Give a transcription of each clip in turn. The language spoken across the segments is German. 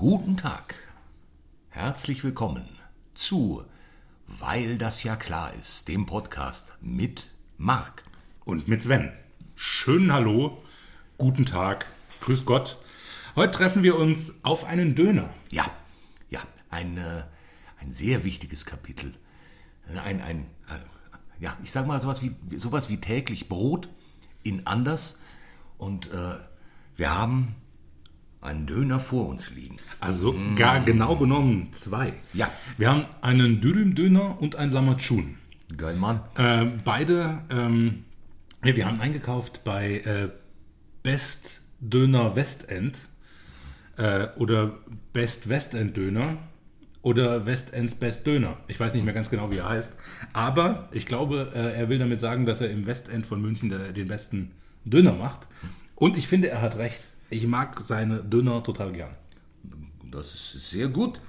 Guten Tag. Herzlich willkommen zu Weil das ja klar ist, dem Podcast mit Marc. Und mit Sven. Schönen Hallo, guten Tag, grüß Gott. Heute treffen wir uns auf einen Döner. Ja, ja, ein, äh, ein sehr wichtiges Kapitel. Ein, ein äh, ja, ich sag mal sowas wie, sowas wie täglich Brot in anders. Und äh, wir haben einen Döner vor uns liegen. Also gar genau genommen zwei. Ja. Wir haben einen Dürüm-Döner und einen Lamachun. Geil, Mann. Äh, beide, ähm, ja, wir haben eingekauft bei äh, Best Döner Westend äh, oder Best Westend Döner oder Westends Best Döner. Ich weiß nicht mehr ganz genau, wie er heißt. Aber ich glaube, äh, er will damit sagen, dass er im Westend von München den besten Döner macht. Und ich finde, er hat recht. Ich mag seine Döner total gern. Das ist sehr gut.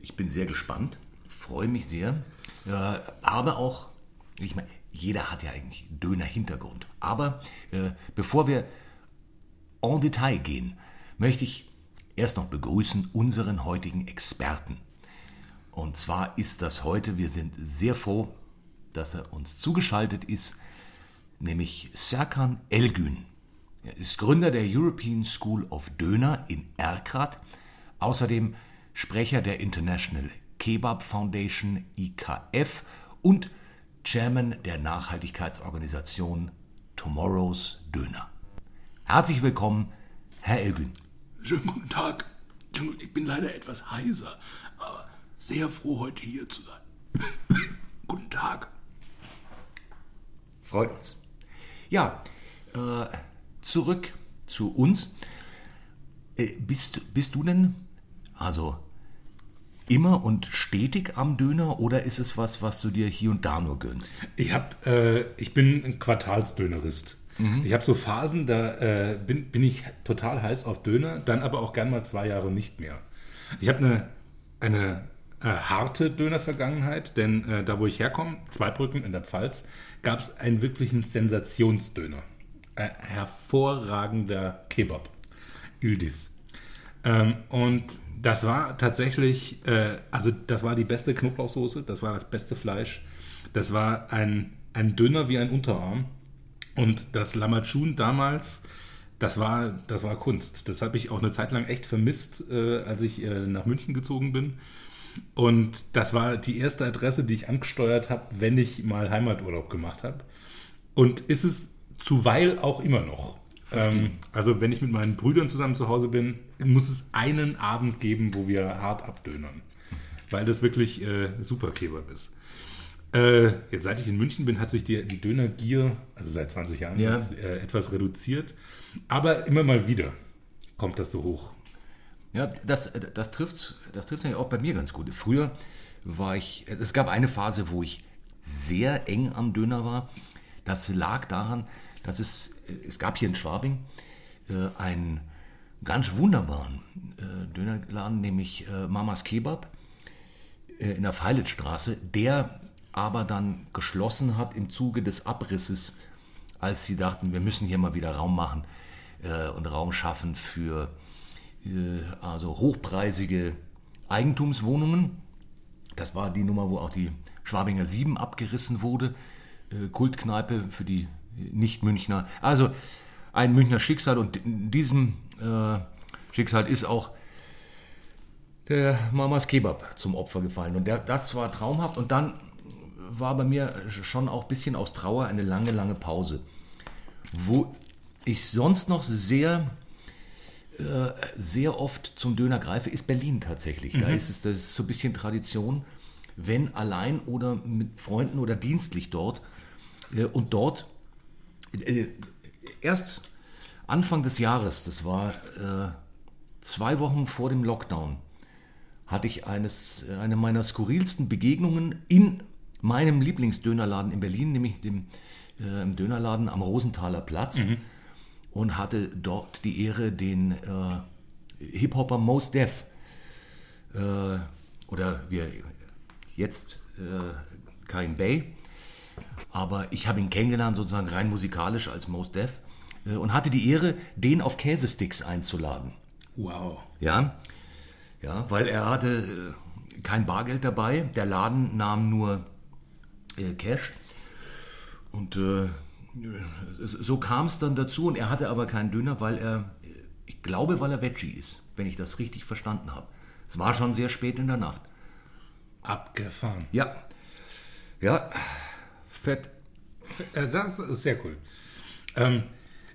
Ich bin sehr gespannt, freue mich sehr. Äh, aber auch, ich meine, jeder hat ja eigentlich Döner-Hintergrund. Aber äh, bevor wir en Detail gehen, möchte ich erst noch begrüßen unseren heutigen Experten. Und zwar ist das heute, wir sind sehr froh, dass er uns zugeschaltet ist, nämlich Serkan Elgün. Er ist Gründer der European School of Döner in Erkrath, außerdem Sprecher der International Kebab Foundation IKF und Chairman der Nachhaltigkeitsorganisation Tomorrow's Döner. Herzlich willkommen, Herr Elgün. Schönen guten Tag. Ich bin leider etwas heiser, aber sehr froh, heute hier zu sein. guten Tag. Freut uns. Ja, äh, zurück zu uns. Äh, bist, bist du denn also immer und stetig am Döner oder ist es was, was du dir hier und da nur gönnst? Ich hab, äh, ich bin ein Quartalsdönerist. Ich habe so Phasen, da äh, bin, bin ich total heiß auf Döner, dann aber auch gern mal zwei Jahre nicht mehr. Ich habe eine, eine äh, harte Döner-Vergangenheit, denn äh, da, wo ich herkomme, Zweibrücken in der Pfalz, gab es einen wirklichen Sensationsdöner. Ein hervorragender Kebab. Üldif. Ähm, und das war tatsächlich, äh, also das war die beste Knoblauchsoße, das war das beste Fleisch, das war ein, ein Döner wie ein Unterarm. Und das Lamachun damals, das war, das war Kunst. Das habe ich auch eine Zeit lang echt vermisst, äh, als ich äh, nach München gezogen bin. Und das war die erste Adresse, die ich angesteuert habe, wenn ich mal Heimaturlaub gemacht habe. Und ist es zuweil auch immer noch. Ähm, also wenn ich mit meinen Brüdern zusammen zu Hause bin, muss es einen Abend geben, wo wir hart abdönern. Weil das wirklich äh, super Kebab ist. Äh, jetzt seit ich in München bin, hat sich die, die Dönergier, also seit 20 Jahren, Ja. jetzt, äh, etwas reduziert. Aber immer mal wieder kommt das so hoch. Ja, das, das trifft das trifft auch bei mir ganz gut. Früher war ich, es gab eine Phase, wo ich sehr eng am Döner war. Das lag daran, dass es, es gab hier in Schwabing äh, einen ganz wunderbaren äh, Dönerladen, nämlich äh, Mamas Kebab in der Feilitzstraße, der aber dann geschlossen hat im Zuge des Abrisses, als sie dachten, wir müssen hier mal wieder Raum machen und Raum schaffen für also hochpreisige Eigentumswohnungen. Das war die Nummer, wo auch die Schwabinger 7 abgerissen wurde. Kultkneipe für die Nicht-Münchner. Also ein Münchner Schicksal und in diesem äh, Schicksal ist auch der Mamas Kebab zum Opfer gefallen. Und der, das war traumhaft. Und dann war bei mir schon auch ein bisschen aus Trauer eine lange, lange Pause. Wo ich sonst noch sehr, äh, sehr oft zum Döner greife, ist Berlin tatsächlich. Da ist es das ist so ein bisschen Tradition, wenn allein oder mit Freunden oder dienstlich dort. Äh, und dort erst Anfang des Jahres, das war äh, zwei Wochen vor dem Lockdown, hatte ich eines, äh, eine meiner skurrilsten Begegnungen in meinem Lieblingsdönerladen in Berlin, nämlich dem äh, im Dönerladen am Rosenthaler Platz und hatte dort die Ehre, den äh, Hip-Hopper Mos Def äh, oder wir jetzt äh, Karim Bey, aber ich habe ihn kennengelernt sozusagen rein musikalisch als Mos Def äh, und hatte die Ehre, den auf Käsesticks einzuladen. Wow. Ja, Ja, weil er hatte äh, kein Bargeld dabei. Der Laden nahm nur äh, Cash. Und so kam es dann dazu. Und er hatte aber keinen Döner, weil er, ich glaube, weil er Veggie ist, wenn ich das richtig verstanden habe. Es war schon sehr spät in der Nacht. Abgefahren. Ja. Ja. Fett. Äh, Das ist sehr cool. Ähm,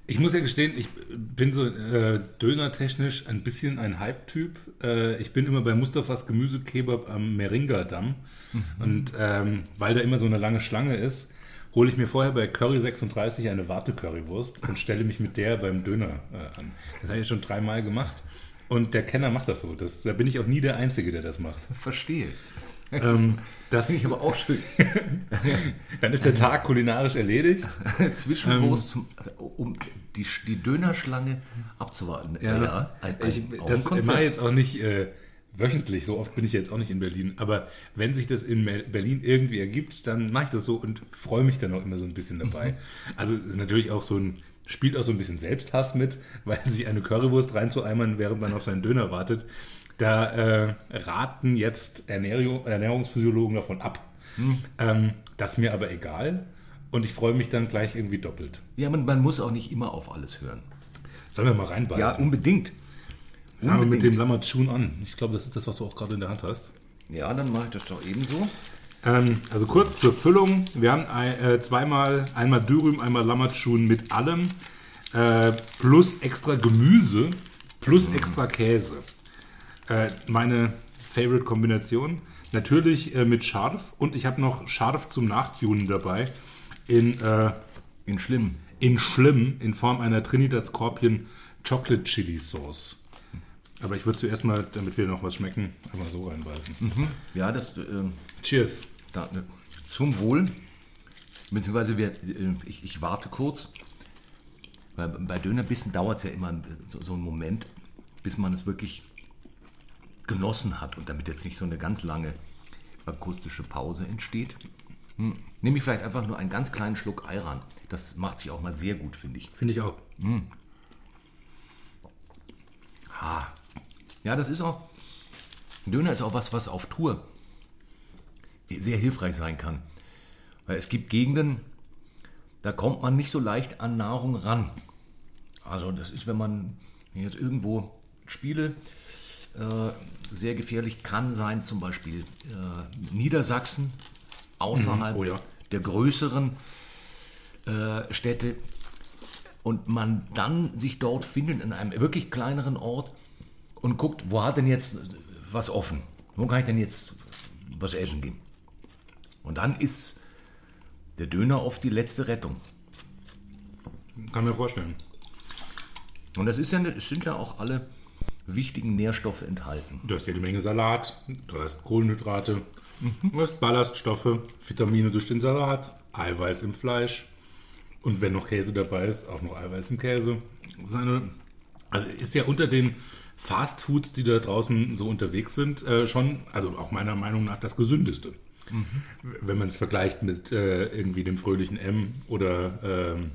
ich muss ja gestehen, ich bin so äh, dönertechnisch ein bisschen ein Hype-Typ. Äh, ich bin immer bei Mustafas Gemüsekebab am Meringa-Damm. Und ähm, weil da immer so eine lange Schlange ist, hole ich mir vorher bei Curry 36 eine Warte-Currywurst und stelle mich mit der beim Döner äh, an. Das habe ich schon dreimal gemacht. Und der Kenner macht das so. Das, da bin ich auch nie der Einzige, der das macht. Verstehe. Ähm, das, Finde ich aber auch schön. dann ist der Tag kulinarisch erledigt. Zwischenwurst, zum, um die, die Dönerschlange abzuwarten. Ja, ein, ein, ich, das mache jetzt auch nicht äh, wöchentlich, so oft bin ich jetzt auch nicht in Berlin. Aber wenn sich das in Berlin irgendwie ergibt, dann mache ich das so und freue mich dann auch immer so ein bisschen dabei. Mhm. Also natürlich auch so ein, spielt auch so ein bisschen Selbsthass mit, weil sich eine Currywurst reinzueimern, während man auf seinen Döner wartet. Da äh, raten jetzt Ernährung, Ernährungsphysiologen davon ab. Hm. Ähm, das ist mir aber egal. Und ich freue mich dann gleich irgendwie doppelt. Ja, man, man muss auch nicht immer auf alles hören. Sollen wir mal Ja, reinbeißen? unbedingt. Fangen wir mit dem. Lammertschun an. Ich glaube, das ist das, was du auch gerade in der Hand hast. Ja, dann mache ich das doch ebenso. Ähm, also kurz zur Füllung. Wir haben ein, äh, zweimal, einmal Dürüm, einmal Lammertschun mit allem, äh, plus extra Gemüse, plus extra Käse. Äh, meine Favorite-Kombination. Natürlich äh, mit Scharf und ich habe noch Scharf zum Nachtunen dabei. In, äh, In schlimm. in Schlimm, in Form einer Trinidad Scorpion Chocolate Chili Sauce. Aber ich würde zuerst mal, damit wir noch was schmecken, einmal so reinbeißen. Ja, das ähm, Cheers. da, ne, zum Wohl. Beziehungsweise wir, äh, ich, ich warte kurz. Weil bei Dönerbissen dauert es ja immer so, so einen Moment, bis man es wirklich genossen hat und damit jetzt nicht so eine ganz lange akustische Pause entsteht. Hm. Nehme ich vielleicht einfach nur einen ganz kleinen Schluck Ayran. Das macht sich auch mal sehr gut, finde ich. Finde ich auch. Ah. Ja, das ist auch. Döner ist auch was, was auf Tour sehr hilfreich sein kann. Weil es gibt Gegenden, da kommt man nicht so leicht an Nahrung ran. Also das ist, wenn man jetzt irgendwo Spiele, sehr gefährlich kann sein, zum Beispiel äh, Niedersachsen, außerhalb Oh ja. der größeren äh, Städte und man dann sich dort findet in einem wirklich kleineren Ort und guckt, wo hat denn jetzt was offen? Wo kann ich denn jetzt was essen gehen? Und dann ist der Döner oft die letzte Rettung. Kann mir vorstellen. Und das ist ja, es sind ja auch alle wichtigen Nährstoffe enthalten. Du hast jede Menge Salat, du hast Kohlenhydrate, du hast Ballaststoffe, Vitamine durch den Salat, Eiweiß im Fleisch und wenn noch Käse dabei ist, auch noch Eiweiß im Käse. Das ist eine, also ist ja unter den Fast Foods, die da draußen so unterwegs sind, äh, schon, also auch meiner Meinung nach das gesündeste. Wenn man es vergleicht mit äh, irgendwie dem fröhlichen M oder ähm,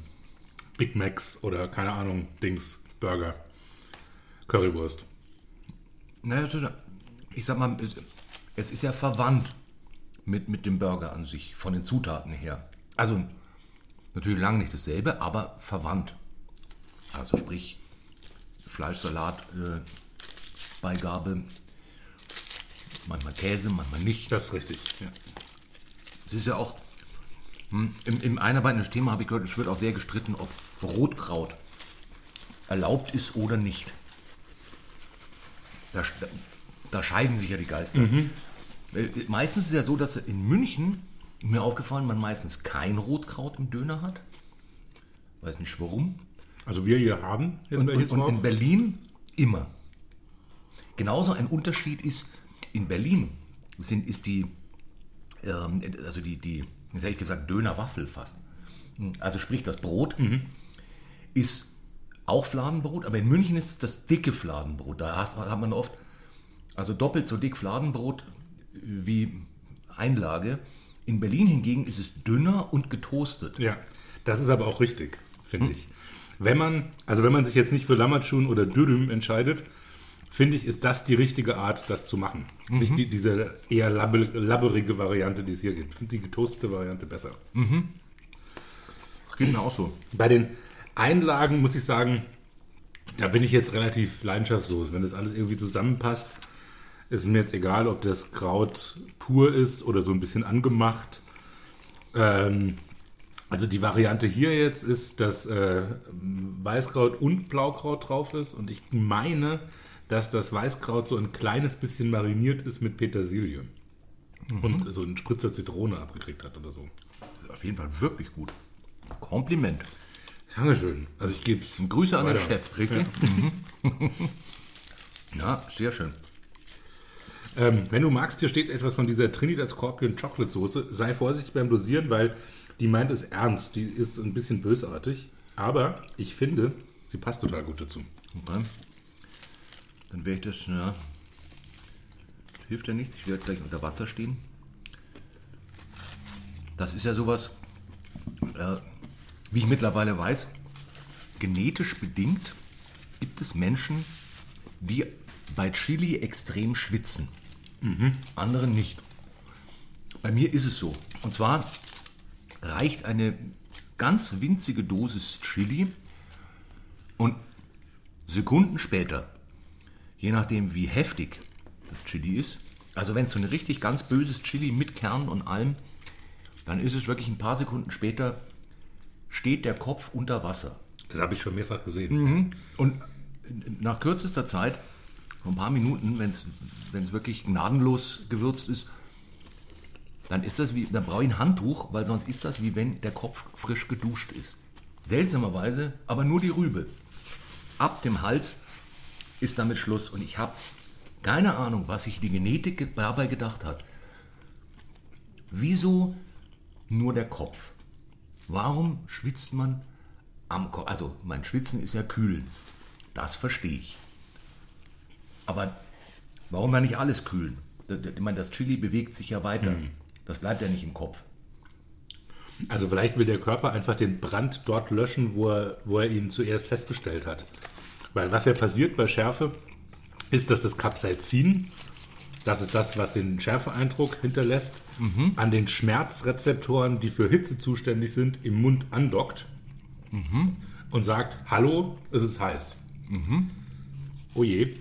Big Macs oder keine Ahnung, Dings, Burger, Currywurst. Naja, ich sag mal, es ist ja verwandt mit, mit dem Burger an sich, von den Zutaten her. Also natürlich lange nicht dasselbe, aber verwandt. Also sprich Fleischsalat, äh, Beigabe, manchmal Käse, manchmal nicht. Das ist richtig. Ja. Es ist ja auch, hm, im, im einarbeitenden Thema habe ich gehört, es wird auch sehr gestritten, ob Rotkraut erlaubt ist oder nicht. Da, da scheiden sich ja die Geister. Äh, Meistens ist es ja so, dass in München, mir aufgefallen, man meistens kein Rotkraut im Döner hat. Weiß nicht warum. Also wir hier haben jetzt Und, und, und in Berlin immer. Genauso ein Unterschied ist, in Berlin sind, ist die, ähm, also die, die, jetzt hätte ich gesagt, Dönerwaffel fast. Also sprich, das Brot ist auch Fladenbrot, aber in München ist es das dicke Fladenbrot. Da hat man oft, also doppelt so dick Fladenbrot wie Einlage. In Berlin hingegen ist es dünner und getoastet. Ja, das ist aber auch richtig, finde ich. Wenn man, also wenn man sich jetzt nicht für Lammertschun oder Dürüm entscheidet, finde ich, ist das die richtige Art, das zu machen. Nicht die, diese eher labbe, labberige Variante, die es hier gibt. Ich finde die getoastete Variante besser. Das geht mir auch so. Bei den Einlagen muss ich sagen, da bin ich jetzt relativ leidenschaftslos. Wenn das alles irgendwie zusammenpasst, ist mir jetzt egal, ob das Kraut pur ist oder so ein bisschen angemacht. Ähm, also die Variante hier jetzt ist, dass äh, Weißkraut und Blaukraut drauf ist und ich meine, dass das Weißkraut so ein kleines bisschen mariniert ist mit Petersilie und so einen Spritzer Zitrone abgekriegt hat oder so. Das ist auf jeden Fall wirklich gut. Kompliment. Dankeschön. Also ich gebe es. Grüße an den Weiter. Chef, richtig? Mhm. ja, sehr schön. Ähm, wenn du magst, hier steht etwas von dieser Trinidad Scorpion Chocolate Soße. Sei vorsichtig beim Dosieren, weil die meint es ernst. Die ist ein bisschen bösartig. Aber ich finde, sie passt total gut dazu. Okay. Dann werde ich das, ja. Hilft ja nichts, ich werde gleich unter Wasser stehen. Das ist ja sowas, äh, wie ich mittlerweile weiß, genetisch bedingt gibt es Menschen, die bei Chili extrem schwitzen. Andere nicht. Bei mir ist es so. Und zwar reicht eine ganz winzige Dosis Chili und Sekunden später, je nachdem wie heftig das Chili ist, also wenn es so ein richtig ganz böses Chili mit Kern und allem, dann ist es wirklich ein paar Sekunden später, steht der Kopf unter Wasser. Das habe ich schon mehrfach gesehen. Und nach kürzester Zeit, vor ein paar Minuten, wenn es wirklich gnadenlos gewürzt ist, dann ist das wie, dann brauche ich ein Handtuch, weil sonst ist das wie wenn der Kopf frisch geduscht ist. Seltsamerweise, aber nur die Rübe. Ab dem Hals ist damit Schluss. Und ich habe keine Ahnung, was sich die Genetik ge- dabei gedacht hat. Wieso nur der Kopf? Warum schwitzt man am Kopf? Also, mein Schwitzen ist ja kühlen. Das verstehe ich. Aber warum ja nicht alles kühlen? Ich meine, das Chili bewegt sich ja weiter. Das bleibt ja nicht im Kopf. Also vielleicht will der Körper einfach den Brand dort löschen, wo er, wo er ihn zuerst festgestellt hat. Weil was ja passiert bei Schärfe, ist, dass das Capsaicin, das ist das, was den Schärfeeindruck hinterlässt, an den Schmerzrezeptoren, die für Hitze zuständig sind, im Mund andockt und sagt, hallo, es ist heiß. Oh je.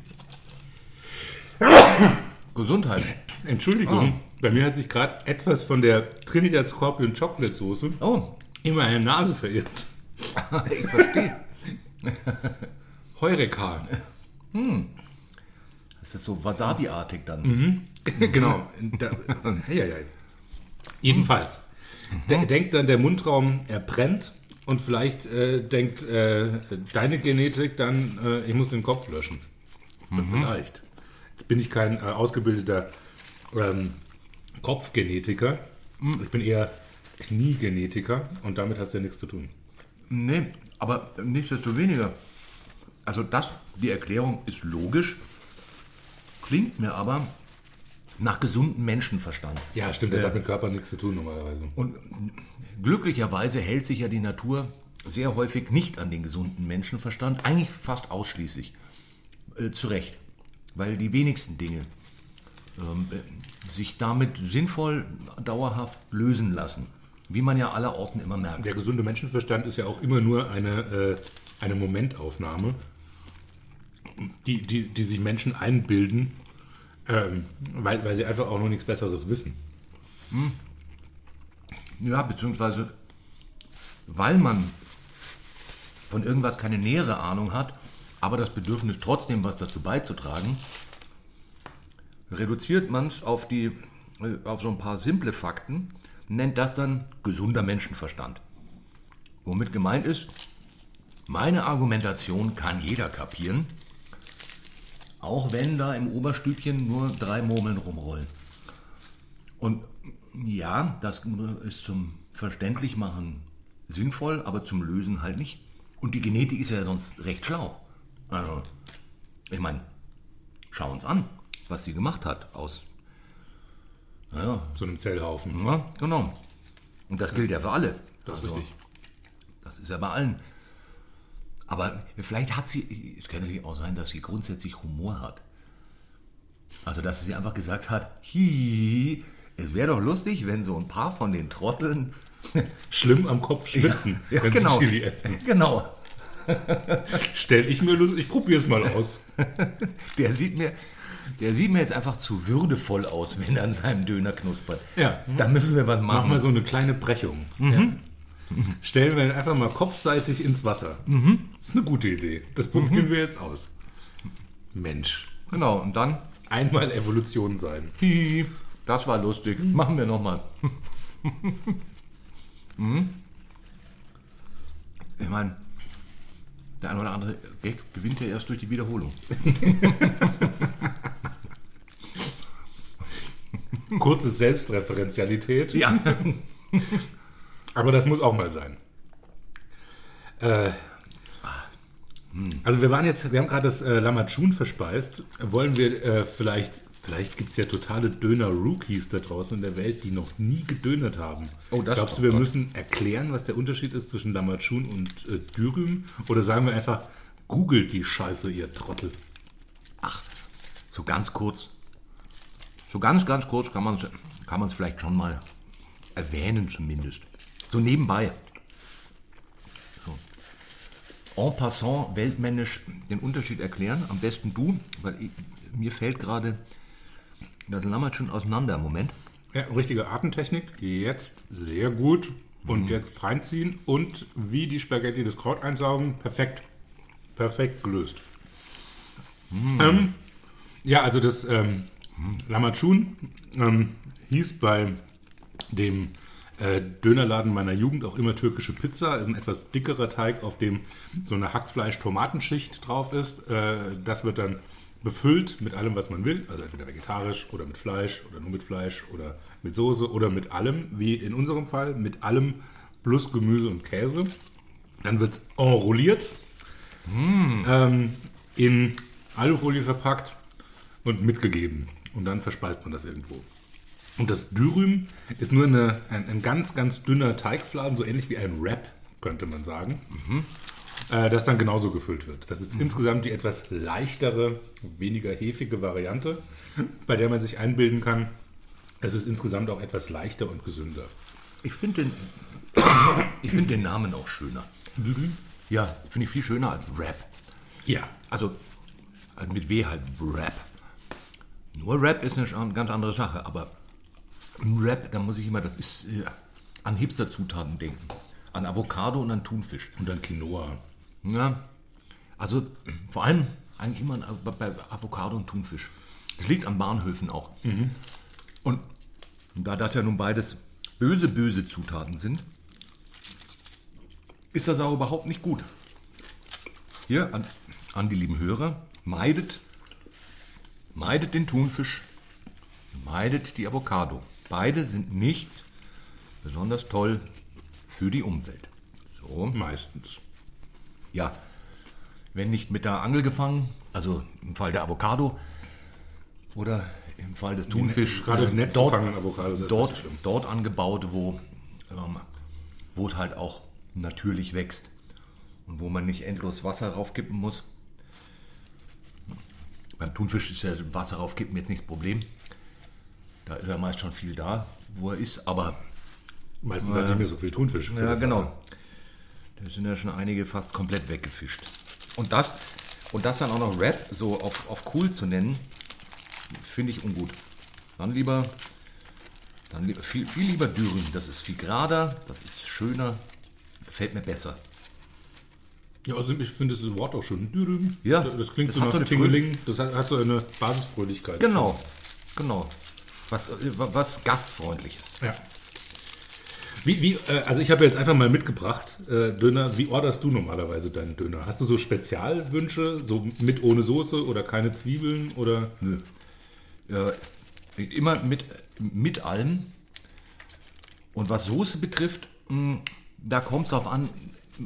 Gesundheit. Entschuldigung, bei mir hat sich gerade etwas von der Trinidad Scorpion Chocolate Soße Oh, in meine Nase verirrt. ich verstehe. Heureka. Das ist so Wasabi-artig dann. genau. Da, Eieiei. Jedenfalls. De denkt dann der Mundraum, er brennt und vielleicht äh, denkt äh, deine Genetik dann, äh, ich muss den Kopf löschen. Vielleicht. Jetzt bin ich kein äh, ausgebildeter ähm, Kopfgenetiker. Ich bin eher Kniegenetiker und damit hat es ja nichts zu tun. Nee, aber nichtsdestoweniger. Also das, die Erklärung ist logisch, klingt mir aber nach gesundem Menschenverstand. Ja, stimmt, das hat mit Körper nichts zu tun normalerweise. Und glücklicherweise hält sich ja die Natur sehr häufig nicht an den gesunden Menschenverstand, eigentlich fast ausschließlich. Äh, zu Recht. Weil die wenigsten Dinge ähm, äh, sich damit sinnvoll dauerhaft lösen lassen. Wie man ja allerorten immer merkt. Der gesunde Menschenverstand ist ja auch immer nur eine, äh, eine Momentaufnahme, die, die, die sich Menschen einbilden, ähm, weil, weil sie einfach auch noch nichts Besseres wissen. Ja, beziehungsweise weil man von irgendwas keine nähere Ahnung hat, aber das Bedürfnis trotzdem was dazu beizutragen, reduziert man es auf, äh, auf so ein paar simple Fakten, nennt das dann gesunder Menschenverstand. Womit gemeint ist, meine Argumentation kann jeder kapieren, auch wenn da im Oberstübchen nur drei Murmeln rumrollen. Und ja, das ist zum Verständlichmachen sinnvoll, aber zum Lösen halt nicht. Und die Genetik ist ja sonst recht schlau. Also, ich meine, schau uns an, was sie gemacht hat aus. Naja, So einem Zellhaufen. ja, genau. Und das gilt ja für alle. Das ist Also, richtig. Das ist ja bei allen. Aber vielleicht hat sie, es kann natürlich auch sein, dass sie grundsätzlich Humor hat. Also, dass sie einfach gesagt hat, hi, es wäre doch lustig, wenn so ein paar von den Trotteln Schlimm am Kopf schwitzen, Ja, wenn genau. sie Chili essen. Genau. Stell ich mir los, ich probiere es mal aus. Der sieht mir, der sieht mir jetzt einfach zu würdevoll aus, wenn er an seinem Döner knuspert. Ja. Da müssen wir was Mach machen. mal so eine kleine Brechung. Stellen wir ihn einfach mal kopfseitig ins Wasser. Das ist eine gute Idee. Das probieren wir jetzt aus. Mensch. Genau, und dann, Einmal Evolution sein. das war lustig. Machen wir nochmal. Mhm. Ich meine, der eine oder andere Gag gewinnt ja erst durch die Wiederholung. Kurze Selbstreferenzialität. Ja. Aber das muss auch mal sein. Äh, also wir waren jetzt, wir haben gerade das äh, Lamachun verspeist. Wollen wir äh, vielleicht, vielleicht gibt es ja totale Döner-Rookies da draußen in der Welt, die noch nie gedönert haben. Oh, das- Glaubst du, wir Gott. müssen erklären, was der Unterschied ist zwischen Lamachun und äh, Dürüm? Oder sagen wir einfach, googelt die Scheiße, ihr Trottel. Ach, so ganz kurz. So ganz, ganz kurz kann man es kann man's vielleicht schon mal erwähnen zumindest. So nebenbei. So. En passant, weltmännisch den Unterschied erklären. Am besten du, weil ich, mir fällt gerade das Lammert schon auseinander. Moment. Ja, richtige Atemtechnik. Jetzt sehr gut. Und Mhm. jetzt reinziehen und wie die Spaghetti das Kraut einsaugen. Perfekt. Perfekt gelöst. Mhm. Ähm, ja, also das ähm, Lamachun ähm, hieß bei dem äh, Dönerladen meiner Jugend auch immer türkische Pizza. Ist ein etwas dickerer Teig, auf dem so eine Hackfleisch-Tomatenschicht drauf ist. Äh, das wird dann befüllt mit allem, was man will. Also entweder vegetarisch oder mit Fleisch oder nur mit Fleisch oder mit Soße oder mit allem, wie in unserem Fall, mit allem plus Gemüse und Käse. Dann wird es enrolliert, ähm, in Alufolie verpackt und mitgegeben. Und dann verspeist man das irgendwo. Und das Dürüm ist nur eine, ein, ein ganz, ganz dünner Teigfladen, so ähnlich wie ein Wrap, könnte man sagen, äh, das dann genauso gefüllt wird. Das ist insgesamt die etwas leichtere, weniger hefige Variante, bei der man sich einbilden kann, es ist insgesamt auch etwas leichter und gesünder. Ich finde den, ich find den Namen auch schöner. Ja, finde ich viel schöner als Rap. Ja, Also, also mit W halt Rap. Nur Rap ist eine ganz andere Sache, aber im Rap, da muss ich immer, das ist äh, an Hipster-Zutaten denken. An Avocado und an Thunfisch. und dann Quinoa. Ja, also vor allem eigentlich immer an- bei Avocado und Thunfisch. Das liegt an Bahnhöfen auch. Und da das ja nun beides böse, böse Zutaten sind, ist das auch überhaupt nicht gut. Hier an, an die lieben Hörer, meidet, meidet den Thunfisch, meidet die Avocado. Beide sind nicht besonders toll für die Umwelt. So. Meistens. Ja, wenn nicht mit der Angel gefangen, also im Fall der Avocado oder im Fall des Thunfisch, Gerade äh, Netz dort, gefangenen Avocados ist dort, dort angebaut, wo, ähm, wo es halt auch natürlich wächst und wo man nicht endlos Wasser raufkippen muss. Beim Thunfisch ist ja Wasser raufkippen jetzt nicht das Problem. Da ist ja meist schon viel da, wo er ist, aber Meistens hat nicht mehr so viel Thunfisch. ja, das genau. Wasser. Da sind ja schon einige fast komplett weggefischt. Und das, und das dann auch noch Rap so auf, auf cool zu nennen, finde ich ungut. Dann lieber, dann lieber viel, viel lieber Dürüm. Das ist viel gerader, das ist schöner, gefällt mir besser. Ja, außerdem, ich finde das Wort auch schon. Dürüm. Ja, das klingt das so nach so Tingeling. Das hat, hat so eine Basisfröhlichkeit. Genau, genau. Was, was Gastfreundliches. Ja. Wie, wie, äh, also ich habe jetzt einfach mal mitgebracht, äh, Döner. Wie orderst du normalerweise deinen Döner? Hast du so Spezialwünsche, so mit ohne Soße oder keine Zwiebeln oder? Nö. Äh, immer mit, mit allem. Und was Soße betrifft, mh, da kommt es darauf an,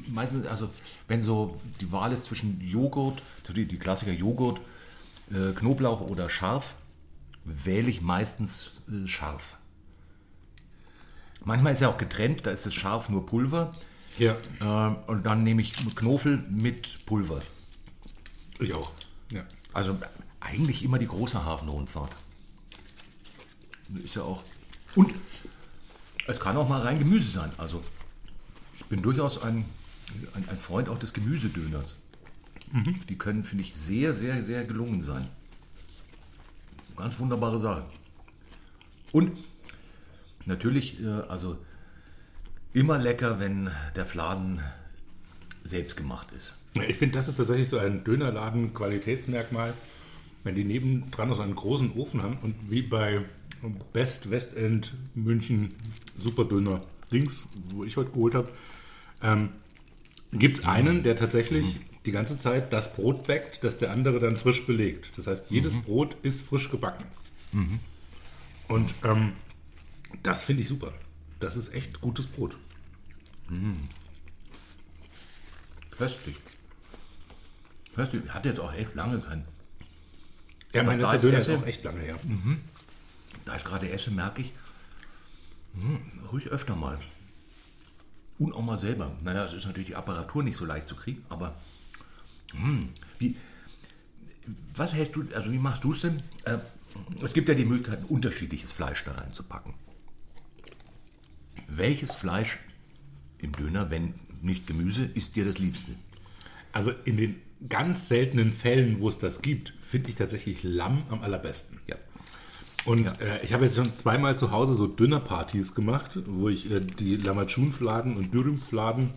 meistens, also wenn so die Wahl ist zwischen Joghurt, die, die Klassiker Joghurt, äh, Knoblauch oder scharf, wähle ich meistens äh, scharf. Manchmal ist ja auch getrennt, da ist das scharf nur Pulver. Ja, Ähm, und dann nehme ich Knofel mit Pulver. ich auch. Ja. Also eigentlich immer die große Hafenrundfahrt. Ist ja auch. Und es kann auch mal rein Gemüse sein. Also ich bin durchaus ein, ein, ein Freund auch des Gemüsedöners. Die können, finde ich, sehr, sehr, sehr gelungen sein. Ganz wunderbare Sache. Und natürlich, äh, also immer lecker, wenn der Fladen selbst gemacht ist. Ich finde, das ist tatsächlich so ein Dönerladen-Qualitätsmerkmal, wenn die nebendran noch so einen großen Ofen haben und wie bei Best Westend München Superdöner Dings, wo ich heute geholt habe, ähm, gibt es einen, der tatsächlich die ganze Zeit das Brot backt, das der andere dann frisch belegt. Das heißt, jedes Brot ist frisch gebacken. Und ähm, das finde ich super. Das ist echt gutes Brot. Köstlich. Köstlich. Hat jetzt auch echt lange sein. Ja, mein da letzter ist Döner ist auch echt lange her. Da ich gerade esse, merke ich, hm, ruhig öfter mal. Und auch mal selber. Naja, es ist natürlich die Apparatur nicht so leicht zu kriegen, aber hm, wie, was hältst du, also wie machst du es denn? Äh, es gibt ja die Möglichkeit, unterschiedliches Fleisch da reinzupacken. Welches Fleisch im Döner, wenn nicht Gemüse, ist dir das Liebste? Also in den ganz seltenen Fällen, wo es das gibt, finde ich tatsächlich Lamm am allerbesten. Ja. Und äh, ich habe jetzt schon zweimal zu Hause so Dönerpartys gemacht, wo ich äh, die Lamachun-Fladen und Dürüm-Fladen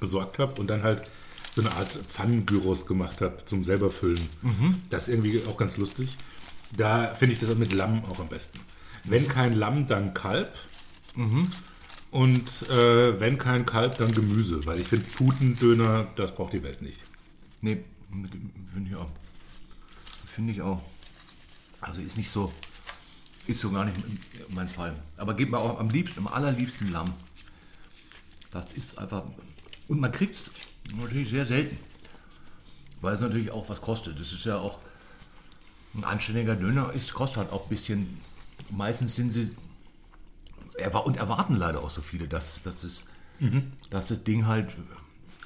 besorgt habe und dann halt so eine Art Pfannengyros gemacht habe zum selber füllen. Das ist irgendwie auch ganz lustig. Da finde ich das mit Lamm auch am besten. Wenn kein Lamm, dann Kalb. Und äh, wenn kein Kalb, dann Gemüse, weil ich finde Putendöner, das braucht die Welt nicht. Nee, finde ich auch. Finde ich auch. Also ist nicht so, ist so gar nicht mein Fall. Aber gib mir auch am liebsten, am allerliebsten Lamm. Das ist einfach, und man kriegt es natürlich sehr selten. Weil es natürlich auch was kostet. Das ist ja auch, ein anständiger Döner ist, kostet halt auch ein bisschen, meistens sind sie, erwa- und erwarten leider auch so viele, dass, dass, das, dass das Ding halt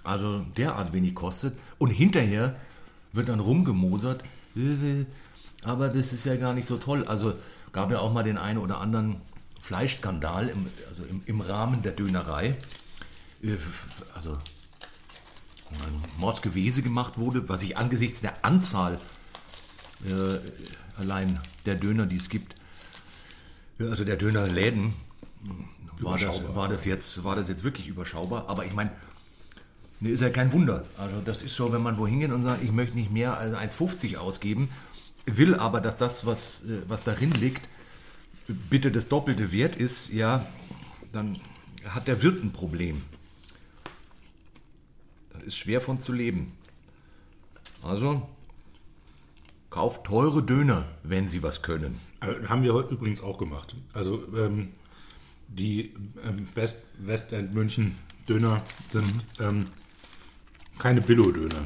also derart wenig kostet. Und hinterher wird dann rumgemosert, äh, aber das ist ja gar nicht so toll. Also gab ja auch mal den einen oder anderen Fleischskandal im, also im, im Rahmen der Dönerei. Äh, Also Mordsgewese gemacht wurde, was ich angesichts der Anzahl äh, allein der Döner, die es gibt, also der Dönerläden, war das, war, das jetzt, war das jetzt wirklich überschaubar. Aber ich meine, ist ja kein Wunder. Also das ist so, wenn man wohin geht und sagt, ich möchte nicht mehr als 1,50 ausgeben, will aber, dass das, was, äh, was darin liegt, bitte das doppelte Wert ist, ja, dann hat der Wirt ein Problem. Ist schwer von zu leben. Also, kauft teure Döner, wenn sie was können. Äh, Haben wir heute übrigens auch gemacht. Also ähm, die ähm, Best West End München Döner sind ähm, keine Billo-Döner.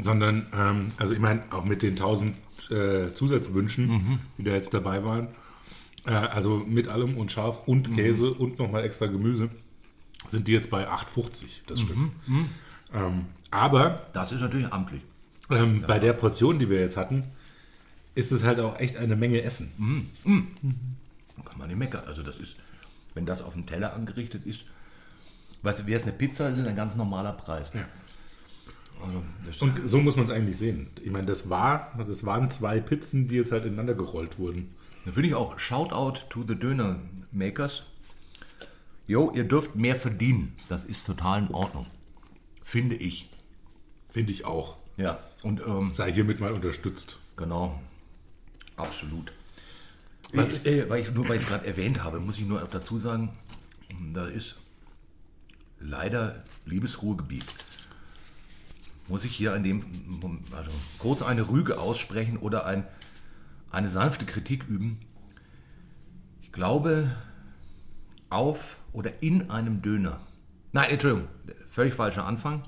Sondern, ähm, also ich meine, auch mit den 1000 äh, Zusatzwünschen, die da jetzt dabei waren, äh, also mit allem und scharf und Käse und nochmal extra Gemüse, sind die jetzt bei 8,50 das Stück. Ähm, aber Das ist natürlich amtlich. ähm, bei der Portion, die wir jetzt hatten, ist es halt auch echt eine Menge Essen. Da kann man nicht meckern. Also das ist, wenn das auf dem Teller angerichtet ist, weißt du, wäre es eine Pizza, ist es ein ganz normaler Preis. Ja. Also Und so muss man es eigentlich sehen. Ich meine, das war, das waren zwei Pizzen, die jetzt halt ineinander gerollt wurden. Da finde ich auch Shoutout to the Döner Makers. Jo, ihr dürft mehr verdienen. Das ist total in Ordnung. Finde ich. Finde ich auch. Ja, und ähm, Sei hiermit mal unterstützt. genau. Absolut. Was äh, weil ich, nur weil ich es gerade erwähnt habe, muss ich nur dazu sagen, da ist leider Liebesruhegebiet. Muss ich hier an dem, also kurz eine Rüge aussprechen oder ein, eine sanfte Kritik üben. Ich glaube, auf oder in einem Döner. Nein, Entschuldigung, völlig falscher Anfang.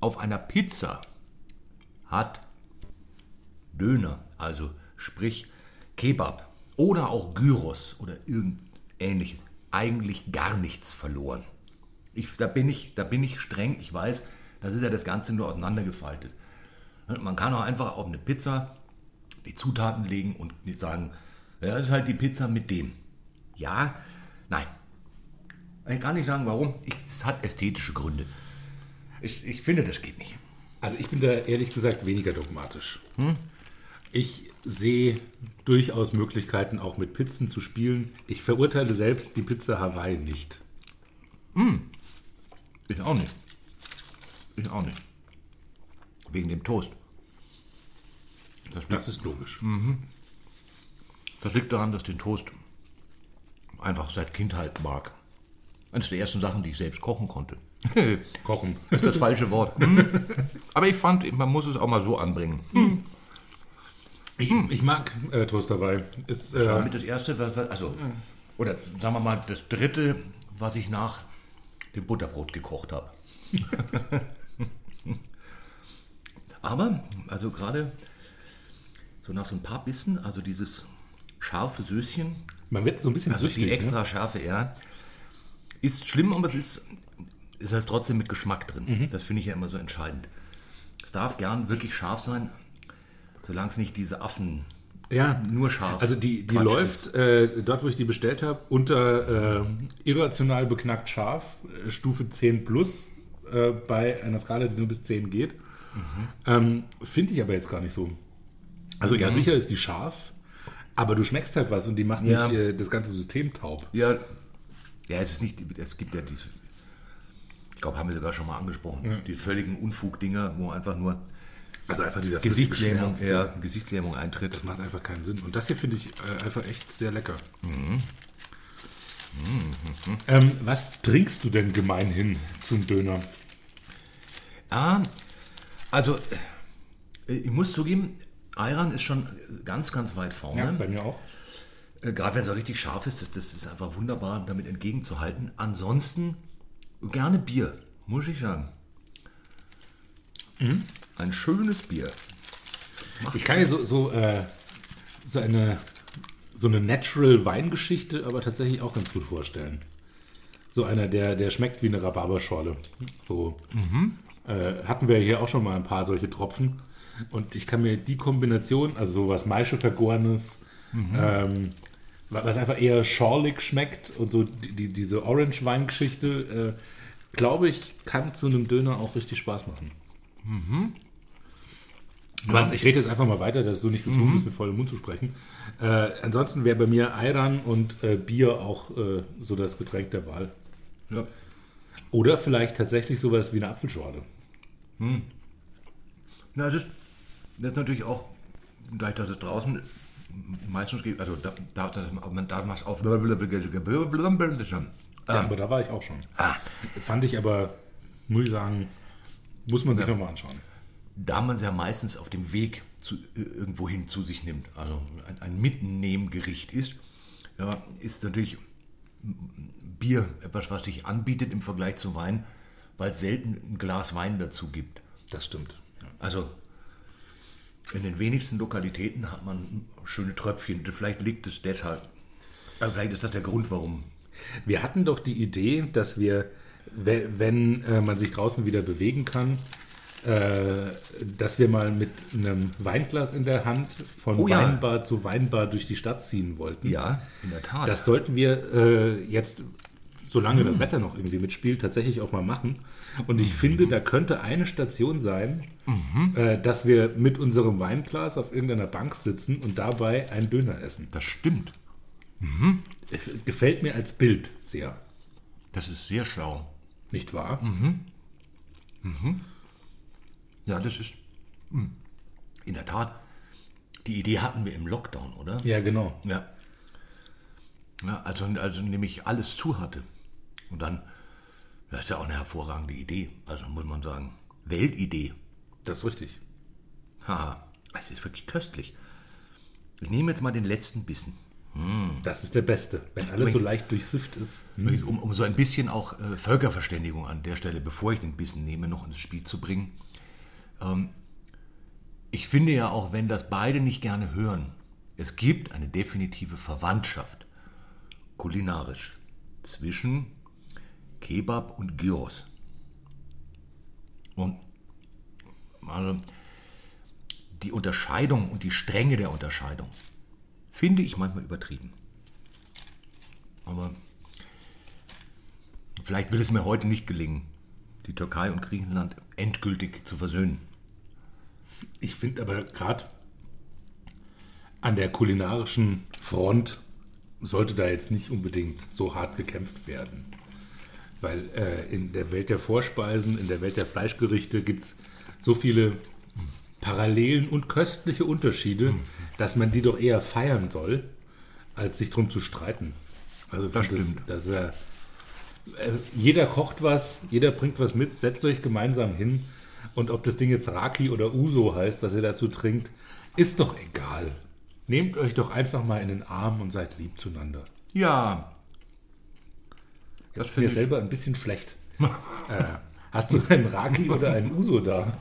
Auf einer Pizza hat Döner, also sprich Kebab oder auch Gyros oder irgend ähnliches, eigentlich gar nichts verloren. Ich, da, bin ich, da bin ich streng. Ich weiß, das ist ja das Ganze nur auseinandergefaltet. Man kann auch einfach auf eine Pizza die Zutaten legen und sagen, ja, das ist halt die Pizza mit dem. Ja. Ich kann nicht sagen, warum. Es hat ästhetische Gründe. Ich, ich finde, das geht nicht. Also ich bin da ehrlich gesagt weniger dogmatisch. Hm? Ich sehe durchaus Möglichkeiten, auch mit Pizzen zu spielen. Ich verurteile selbst die Pizza Hawaii nicht. Hm. Ich auch nicht. Ich auch nicht. Wegen dem Toast. Das, das ist logisch. Mhm. Das liegt daran, dass ich den Toast einfach seit Kindheit mag. Eines der ersten Sachen, die ich selbst kochen konnte. kochen. ist das falsche Wort. Hm. Aber ich fand, man muss es auch mal so anbringen. Hm. Ich, ich, mag äh, Toast dabei. Ist, das war äh, mit das erste, also, oder sagen wir mal, das dritte, was ich nach dem Butterbrot gekocht habe. Aber, also gerade so nach so ein paar Bissen, also dieses scharfe Söschen. Man wird so ein bisschen also süchtig. Die ne? extra ne? Schärfe, ja. Ist schlimm, aber es ist, ist halt trotzdem mit Geschmack drin. Mhm. Das finde ich ja immer so entscheidend. Es darf gern wirklich scharf sein, solange es nicht diese Affen ja, nur scharf. Also die, die läuft äh, dort, wo ich die bestellt habe, unter äh, irrational beknackt scharf, äh, Stufe 10 plus, äh, bei einer Skala, die nur bis 10 geht. Mhm. Ähm, Finde ich aber jetzt gar nicht so. Also mhm. ja, sicher ist die scharf, aber du schmeckst halt was und die macht ja. nicht äh, das ganze System taub. Ja, ja, es ist nicht, es gibt ja diese, ich glaube, haben wir sogar schon mal angesprochen, ja. die völligen Unfug-Dinger, wo einfach nur also einfach dieser Gesichtslähmung, ja, Gesichtslähmung eintritt. Das macht einfach keinen Sinn. Und das hier finde ich äh, einfach echt sehr lecker. Mhm. Mhm. Ähm, was trinkst du denn gemeinhin zum Döner? Ah, also äh, ich muss zugeben, Ayran ist schon ganz, ganz weit vorne. Ja, bei mir auch. Äh, gerade wenn es auch richtig scharf ist, das, das ist einfach wunderbar, damit entgegenzuhalten. Ansonsten gerne Bier, muss ich sagen. Mhm. Ein schönes Bier. Macht ich kann mir so, so, äh, so eine so eine Natural Weingeschichte aber tatsächlich auch ganz gut vorstellen. So einer, der, der schmeckt wie eine Rhabarberschorle. So mhm. äh, hatten wir hier auch schon mal ein paar solche Tropfen. Und ich kann mir die Kombination, also sowas Maische vergorenes, mhm. ähm, was einfach eher schorlig schmeckt und so die, diese Orange-Wein-Geschichte, äh, glaube ich, kann zu einem Döner auch richtig Spaß machen. Mhm. Ja. Ich rede jetzt einfach mal weiter, dass du nicht gezwungen mhm. bist, mit vollem Mund zu sprechen. Äh, ansonsten wäre bei mir Ayran und äh, Bier auch äh, so das Getränk der Wahl. Ja. Oder vielleicht tatsächlich sowas wie eine Apfelschorle. Hm. Na, das, das ist natürlich auch, dadurch, dass es draußen meistens gibt, also da, da, man darf es auf. Ja, aber da war ich auch schon. Ah. Fand ich aber, muss ich sagen, muss man sich ja. nochmal anschauen. Da man es ja meistens auf dem Weg zu, irgendwohin zu sich nimmt, also ein, ein Mitnehmgericht ist, ja, ist natürlich Bier etwas, was sich anbietet im Vergleich zu Wein, weil es selten ein Glas Wein dazu gibt. Das stimmt. Also in den wenigsten Lokalitäten hat man schöne Tröpfchen. Vielleicht liegt es deshalb. Also vielleicht ist das der Grund, warum. Wir hatten doch die Idee, dass wir wenn äh, man sich draußen wieder bewegen kann, äh, dass wir mal mit einem Weinglas in der Hand von oh, Weinbar ja. zu Weinbar durch die Stadt ziehen wollten. Ja, in der Tat. Das sollten wir äh, jetzt, solange mhm. das Wetter noch irgendwie mitspielt, tatsächlich auch mal machen. Und ich mhm. finde, da könnte eine Station sein, mhm. äh, dass wir mit unserem Weinglas auf irgendeiner Bank sitzen und dabei einen Döner essen. Das stimmt. Mhm. Gefällt mir als Bild sehr. Das ist sehr schlau. Nicht wahr? Mhm. Mhm. Ja, das ist hm. in der Tat. Die Idee hatten wir im Lockdown, oder? Ja, genau. Ja. ja also, also nämlich alles zu hatte. Und dann, das ist ja auch eine hervorragende Idee. Also muss man sagen, Weltidee. Das ist richtig. Haha, es ist wirklich köstlich. Ich nehme jetzt mal den letzten Bissen. Hm. Das ist der Beste, wenn alles Übrigens, so leicht durchsifft ist. Hm. Um, um, so ein bisschen auch äh, Völkerverständigung an der Stelle, bevor ich den Bissen nehme, noch ins Spiel zu bringen. Ähm, ich finde ja auch, wenn das beide nicht gerne hören, es gibt eine definitive Verwandtschaft, kulinarisch, zwischen Kebab und Gyros. Und also, die Unterscheidung und die Strenge der Unterscheidung finde ich manchmal übertrieben. Aber vielleicht will es mir heute nicht gelingen, die Türkei und Griechenland endgültig zu versöhnen. Ich finde aber gerade an der kulinarischen Front sollte da jetzt nicht unbedingt so hart gekämpft werden. Weil äh, in der Welt der Vorspeisen, in der Welt der Fleischgerichte gibt es so viele Parallelen und köstliche Unterschiede, dass man die doch eher feiern soll, als sich drum zu streiten. Also Das stimmt. das, äh, äh, jeder kocht was, jeder bringt was mit, setzt euch gemeinsam hin und ob das Ding jetzt Raki oder Uso heißt, was ihr dazu trinkt, ist doch egal. Nehmt euch doch einfach mal in den Arm und seid lieb zueinander. Ja. Das Mir finde ich. selber ein bisschen schlecht. äh, hast du einen Raki oder einen Uso da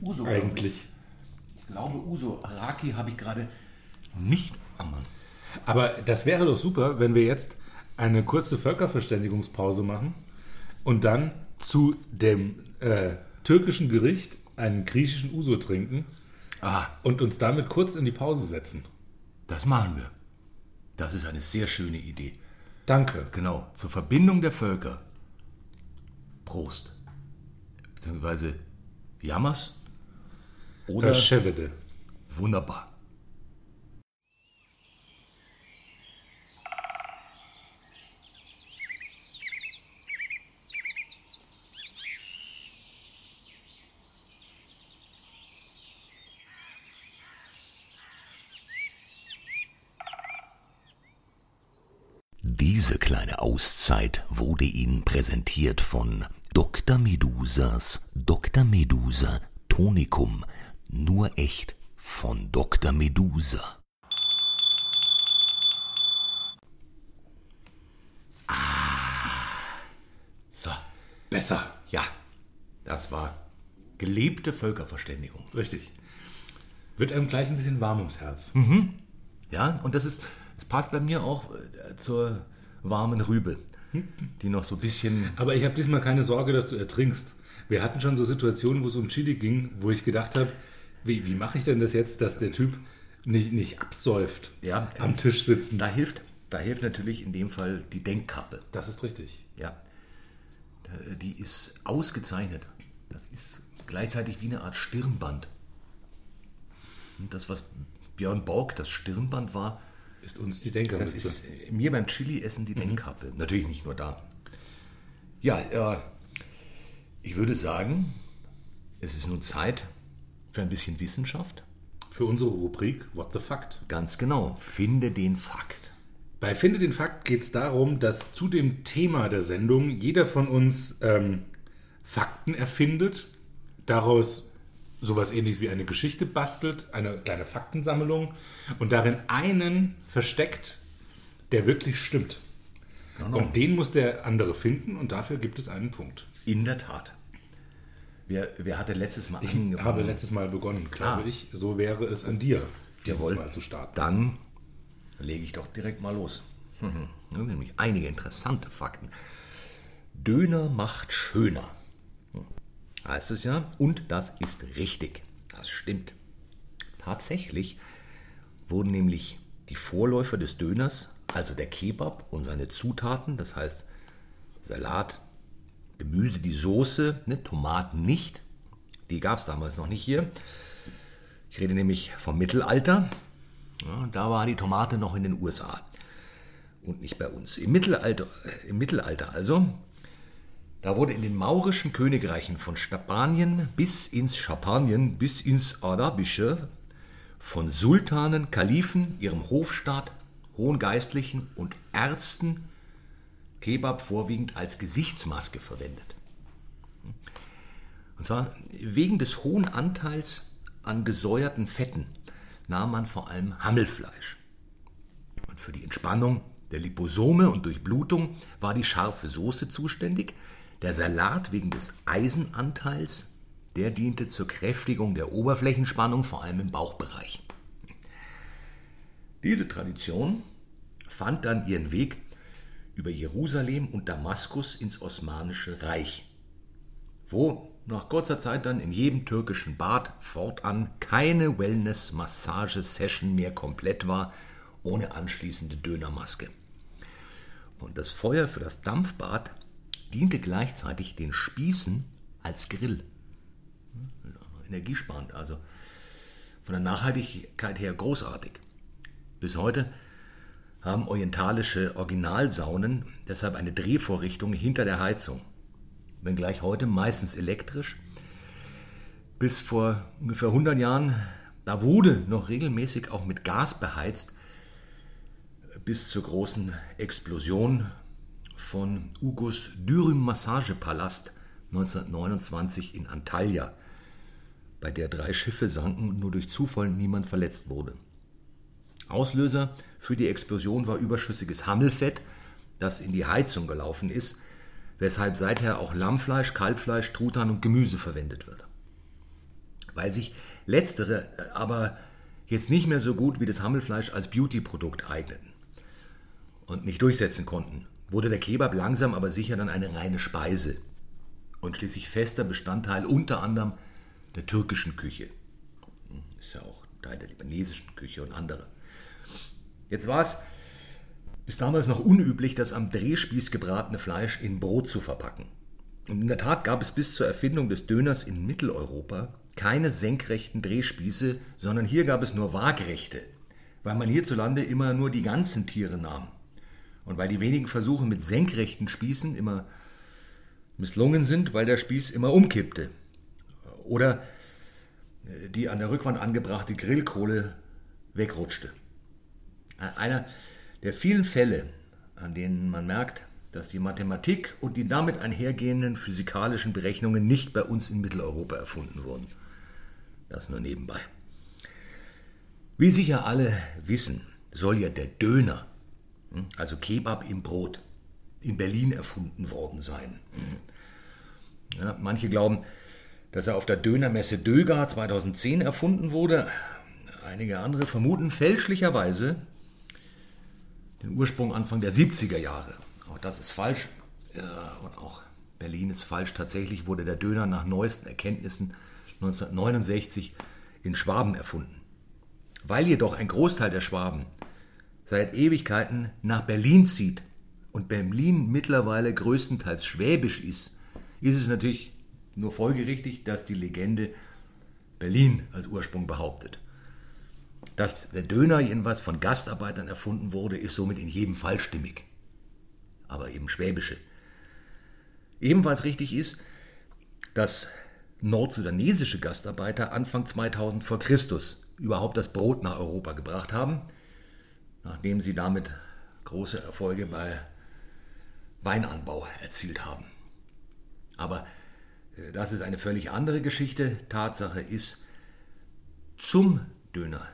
Uso, eigentlich? Ich glaube, Uso. Raki habe ich gerade nicht am Mann. Aber das wäre doch super, wenn wir jetzt eine kurze Völkerverständigungspause machen und dann zu dem äh, türkischen Gericht einen griechischen Uso trinken Ah, und uns damit kurz in die Pause setzen. das machen wir. Das ist eine sehr schöne Idee. Danke. Genau, zur Verbindung der Völker. Prost. Beziehungsweise Jammers oder Schevede. wunderbar. Diese kleine Auszeit wurde Ihnen präsentiert von Dr. Medusas Dr. Medusa Tonikum. Nur echt von Dr. Medusa. So, Besser. ja, das war gelebte Völkerverständigung. Richtig. Wird einem gleich ein bisschen warm ums Herz. Ja, und das ist, es passt bei mir auch äh, zur warmen Rübe, die noch so ein bisschen Aber ich habe diesmal keine Sorge, dass du ertrinkst. Wir hatten schon so Situationen, wo es um Chili ging, wo ich gedacht habe, wie, wie mache ich denn das jetzt, dass der Typ nicht, nicht absäuft Ja, am Tisch sitzend? Da hilft, da hilft natürlich in dem Fall die Denkkappe. Das ist richtig. Ja, die ist ausgezeichnet. Das ist gleichzeitig wie eine Art Stirnband. Und das, was Björn Borg das Stirnband war, Ist uns die das Denkermütze. ist äh, mir beim Chili-Essen die Denkkappe. Natürlich nicht nur da. Ja, äh, ich würde sagen, es ist nun Zeit für ein bisschen Wissenschaft. Für unsere Rubrik What the Fact. Ganz genau, finde den Fakt. Bei Finde den Fakt geht es darum, dass zu dem Thema der Sendung jeder von uns ähm, Fakten erfindet, daraus sowas ähnliches wie eine Geschichte bastelt, eine kleine Faktensammlung und darin einen versteckt, der wirklich stimmt. Genau. Und den muss der andere finden und dafür gibt es einen Punkt. In der Tat. Wer, wer hatte letztes Mal Ich angefangen? habe letztes Mal begonnen, glaube Ah. ich. So wäre es an dir, dieses Jawohl. Mal zu starten. Dann lege ich doch direkt mal los. Mhm. Nämlich einige interessante Fakten. Döner macht schöner. Heißt es ja. Und das ist richtig. Das stimmt. Tatsächlich wurden nämlich die Vorläufer des Döners, also der Kebab und seine Zutaten, das heißt Salat, Gemüse, die Soße, ne, Tomaten nicht, die gab es damals noch nicht hier. Ich rede nämlich vom Mittelalter. Ja, da war die Tomate noch in den USA und nicht bei uns. Im Mittelalter, äh, im Mittelalter also, da wurde in den maurischen Königreichen von Spanien bis ins Schapanien, bis ins Arabische, von Sultanen, Kalifen, ihrem Hofstaat, hohen Geistlichen und Ärzten Kebab vorwiegend als Gesichtsmaske verwendet. Und zwar wegen des hohen Anteils an gesäuerten Fetten nahm man vor allem Hammelfleisch. Und für die Entspannung der Liposome und Durchblutung war die scharfe Soße zuständig. Der Salat wegen des Eisenanteils, der diente zur Kräftigung der Oberflächenspannung, vor allem im Bauchbereich. Diese Tradition fand dann ihren Weg über Jerusalem und Damaskus ins Osmanische Reich, wo nach kurzer Zeit dann in jedem türkischen Bad fortan keine Wellness-Massage-Session mehr komplett war, ohne anschließende Dönermaske. Und das Feuer für das Dampfbad diente gleichzeitig den Spießen als Grill. Energiesparend, also von der Nachhaltigkeit her großartig. Bis heute haben orientalische Originalsaunen deshalb eine Drehvorrichtung hinter der Heizung. Wenngleich heute meistens elektrisch. Bis vor ungefähr 100 Jahren, da wurde noch regelmäßig auch mit Gas beheizt, bis zur großen Explosion von Ugos Dürüm Massagepalast 1929 in Antalya, bei der drei Schiffe sanken und nur durch Zufall niemand verletzt wurde. Auslöser für die Explosion war überschüssiges Hammelfett, das in die Heizung gelaufen ist, weshalb seither auch Lammfleisch, Kalbfleisch, Truthahn und Gemüse verwendet wird. Weil sich letztere aber jetzt nicht mehr so gut wie das Hammelfleisch als Beauty-Produkt eigneten und nicht durchsetzen konnten, wurde der Kebab langsam aber sicher dann eine reine Speise und schließlich fester Bestandteil unter anderem der türkischen Küche. Ist ja auch Teil der libanesischen Küche und andere. Jetzt war es bis damals noch unüblich, das am Drehspieß gebratene Fleisch in Brot zu verpacken. Und in der Tat gab es bis zur Erfindung des Döners in Mitteleuropa keine senkrechten Drehspieße, sondern hier gab es nur waagrechte, weil man hierzulande immer nur die ganzen Tiere nahm. Und weil die wenigen Versuche mit senkrechten Spießen immer misslungen sind, weil der Spieß immer umkippte. Oder äh, die an der Rückwand angebrachte Grillkohle wegrutschte. Einer der vielen Fälle, an denen man merkt, dass die Mathematik und die damit einhergehenden physikalischen Berechnungen nicht bei uns in Mitteleuropa erfunden wurden. Das nur nebenbei. Wie sicher alle wissen, soll ja der Döner? Also Kebab im Brot, in Berlin erfunden worden sein. Hm. Ja, manche glauben, dass er auf der Dönermesse Döger 2010 erfunden wurde. Einige andere vermuten fälschlicherweise den Ursprung Anfang der 70er Jahre. Auch das ist falsch. Und auch Berlin ist falsch. Tatsächlich wurde der Döner nach neuesten Erkenntnissen 1969 in Schwaben erfunden. Weil jedoch ein Großteil der Schwaben seit Ewigkeiten nach Berlin zieht und Berlin mittlerweile größtenteils schwäbisch ist, ist es natürlich nur folgerichtig, dass die Legende Berlin als Ursprung behauptet. Dass der Döner jedenfalls von Gastarbeitern erfunden wurde, ist somit in jedem Fall stimmig. Aber eben schwäbische. Ebenfalls richtig ist, dass nordsudanesische Gastarbeiter Anfang 2000 vor Christus überhaupt das Brot nach Europa gebracht haben nachdem sie damit große Erfolge bei Weinanbau erzielt haben. Aber äh, das ist eine völlig andere Geschichte. Tatsache ist, zum Döner